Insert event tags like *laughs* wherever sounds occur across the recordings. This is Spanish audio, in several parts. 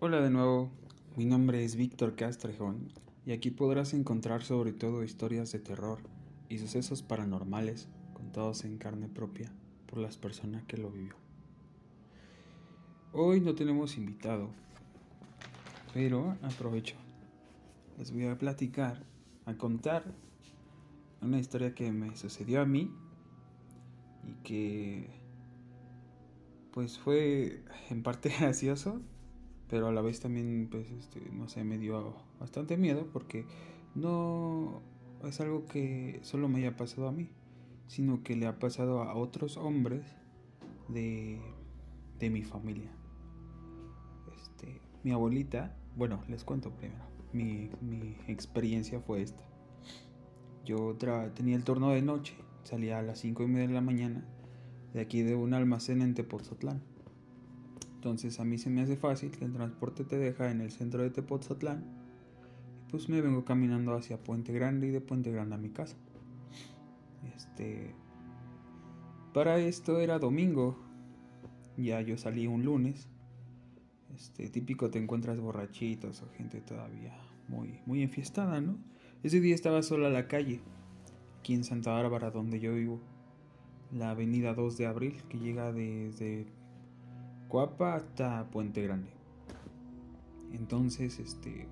Hola de nuevo, mi nombre es Víctor Castrejón y aquí podrás encontrar sobre todo historias de terror y sucesos paranormales contados en carne propia por las personas que lo vivió. Hoy no tenemos invitado, pero aprovecho. Les voy a platicar, a contar una historia que me sucedió a mí y que pues fue en parte *laughs* gracioso pero a la vez también, pues, este, no sé, me dio bastante miedo porque no es algo que solo me haya pasado a mí, sino que le ha pasado a otros hombres de, de mi familia. Este, mi abuelita, bueno, les cuento primero, mi, mi experiencia fue esta. Yo tenía el turno de noche, salía a las 5 y media de la mañana de aquí de un almacén en Tepoztlán entonces a mí se me hace fácil que el transporte te deja en el centro de Tepoztlán. Y pues me vengo caminando hacia Puente Grande y de Puente Grande a mi casa. Este. Para esto era domingo. Ya yo salí un lunes. Este, típico te encuentras borrachitos o gente todavía muy, muy enfiestada, ¿no? Ese día estaba sola a la calle, aquí en Santa Bárbara, donde yo vivo. La avenida 2 de abril, que llega desde Cuapa hasta Puente Grande. Entonces, este,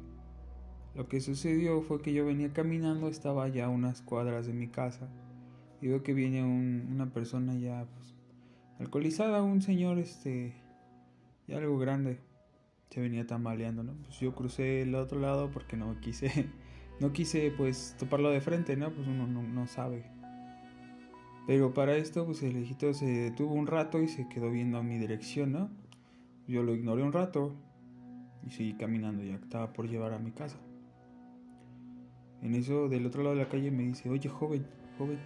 lo que sucedió fue que yo venía caminando, estaba ya a unas cuadras de mi casa y veo que viene una persona ya pues, alcoholizada, un señor, este, algo grande, se venía tambaleando, ¿no? Pues yo crucé el otro lado porque no quise, *laughs* no quise pues toparlo de frente, ¿no? Pues uno no, no sabe pero para esto, pues el viejito se detuvo un rato y se quedó viendo a mi dirección, ¿no? Yo lo ignoré un rato y seguí caminando, ya estaba por llevar a mi casa. En eso, del otro lado de la calle me dice, oye, joven, joven.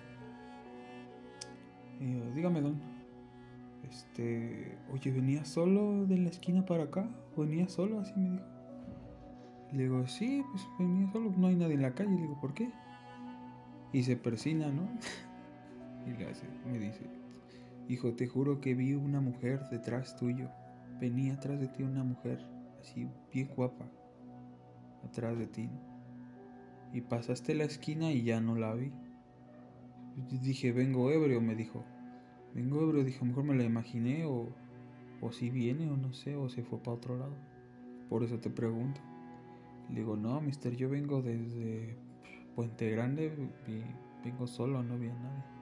Y yo, dígame, don. Este, oye, ¿venía solo de la esquina para acá? ¿Venía solo? Así me dijo. Le digo, sí, pues venía solo, no hay nadie en la calle. Le digo, ¿por qué? Y se persina, ¿no? *laughs* Y le hace, me dice, hijo, te juro que vi una mujer detrás tuyo. Venía atrás de ti una mujer, así bien guapa, atrás de ti. Y pasaste la esquina y ya no la vi. dije, vengo ebrio, me dijo. Vengo ebrio, dije, mejor me la imaginé o, o si viene o no sé, o se fue para otro lado. Por eso te pregunto. Le digo, no, mister, yo vengo desde Puente Grande y vengo solo, no vi a nadie.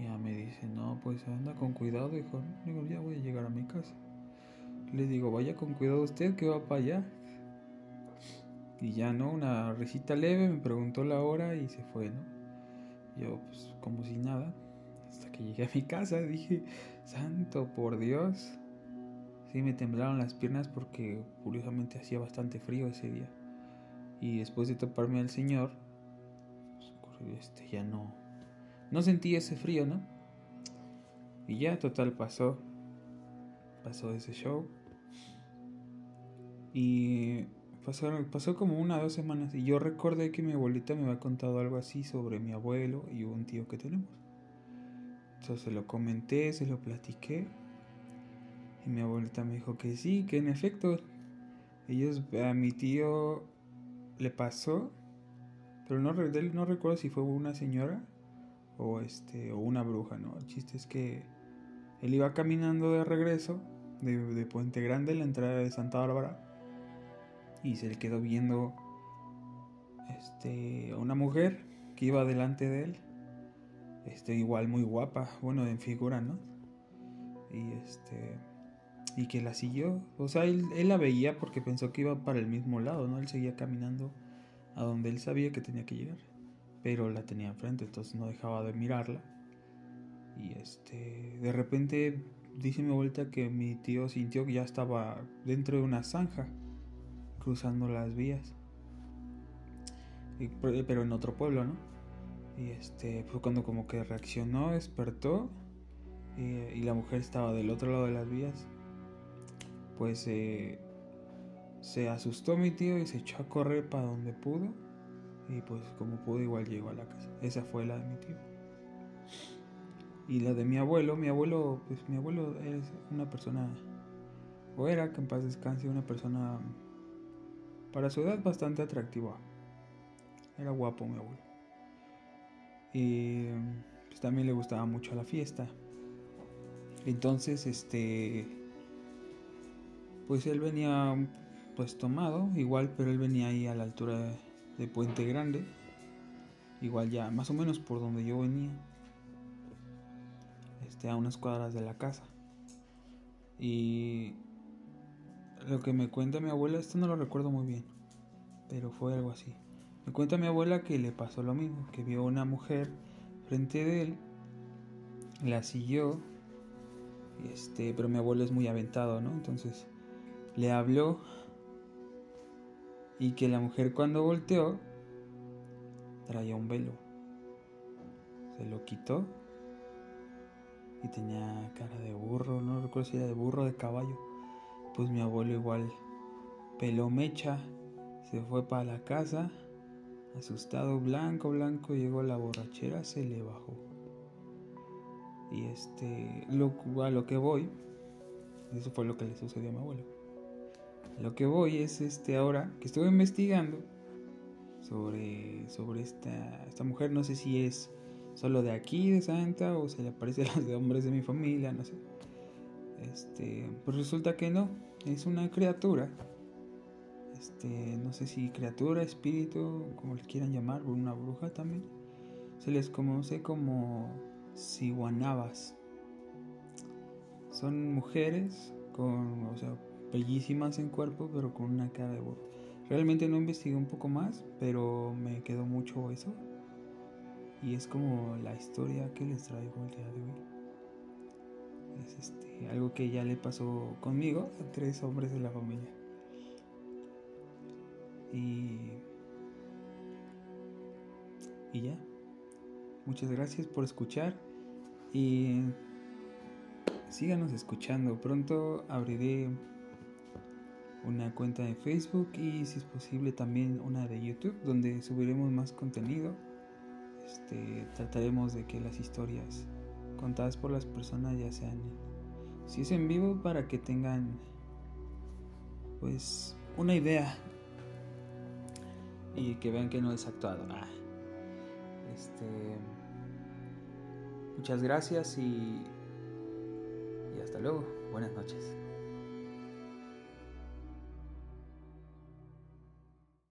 Y ya me dice, no, pues anda con cuidado, hijo. Digo, ya voy a llegar a mi casa. Le digo, vaya con cuidado usted que va para allá. Y ya, ¿no? Una risita leve, me preguntó la hora y se fue, ¿no? Yo, pues, como si nada. Hasta que llegué a mi casa, dije, santo por Dios. Sí, me temblaron las piernas porque curiosamente hacía bastante frío ese día. Y después de toparme al Señor, pues, este, ya no, no sentí ese frío, ¿no? Y ya, total, pasó. Pasó ese show. Y pasó, como una o dos semanas. Y yo recordé que mi abuelita me había contado algo así sobre mi abuelo y un tío que tenemos. Entonces se lo comenté, se lo platiqué. Y mi abuelita me dijo que sí, que en efecto, ellos, a mi tío le pasó. Pero no, no recuerdo si fue una señora o este o una bruja, ¿no? El chiste es que él iba caminando de regreso de, Puente Grande, la entrada de Santa Bárbara, y se le quedó viendo este a una mujer que iba delante de él, este igual muy guapa, bueno en figura, ¿no? Y este y que la siguió, o sea, él, él la veía porque pensó que iba para el mismo lado, ¿no? Él seguía caminando a donde él sabía que tenía que llegar pero la tenía enfrente, entonces no dejaba de mirarla. Y este, de repente dice mi vuelta que mi tío sintió que ya estaba dentro de una zanja, cruzando las vías. pero en otro pueblo, ¿no? Y este, fue cuando como que reaccionó, despertó y, la mujer estaba del otro lado de las vías. Pues eh, se asustó mi tío y se echó a correr para donde pudo y pues como pudo igual llegó a la casa. Esa fue la de mi tío. Y la de mi abuelo, mi abuelo, pues mi abuelo es una persona o era que en paz descanse una persona para su edad bastante atractiva. Era guapo mi abuelo. Y pues, también le gustaba mucho la fiesta. Entonces, este, pues él venía pues tomado, igual, pero él venía ahí a la altura de Puente Grande, igual ya más o menos por donde yo venía, este, a unas cuadras de la casa. Y lo que me cuenta mi abuela, esto no lo recuerdo muy bien, pero fue algo así. Me cuenta mi abuela que le pasó lo mismo, que vio una mujer frente de él, la siguió, este, pero mi abuelo es muy aventado, ¿no? Entonces le habló y que la mujer cuando volteó traía un velo. Se lo quitó y tenía cara de burro, no recuerdo si era de burro o de caballo. Pues mi abuelo igual peló mecha, se fue para la casa, asustado, blanco, blanco, llegó la borrachera, se le bajó. Y este, lo, a lo que voy, eso fue lo que le sucedió a mi abuelo lo que voy es este ahora que estuve investigando sobre, sobre esta, esta mujer, no sé si es solo de aquí, de Santa, o se le aparece a los hombres de mi familia, no sé. Este, pues resulta que no, es una criatura. Este, no sé si criatura, espíritu, como le quieran llamar, una bruja también. Se les conoce como siguanabas. Son mujeres con, o sea, bellísimas en cuerpo, pero con una cara de burro. Realmente no investigué un poco más, pero me quedó mucho eso. Y es como la historia que les traigo el día de hoy. Es este, algo que ya le pasó conmigo a tres hombres de la familia. Y, y ya. Muchas gracias por escuchar. Y síganos escuchando. Pronto abriré una cuenta de Facebook y si es posible también una de YouTube donde subiremos más contenido. Este, trataremos de que las historias contadas por las personas ya sean si es en vivo para que tengan pues una idea y que vean que no es actuado. Ah, este, muchas gracias y, y hasta luego. Buenas noches.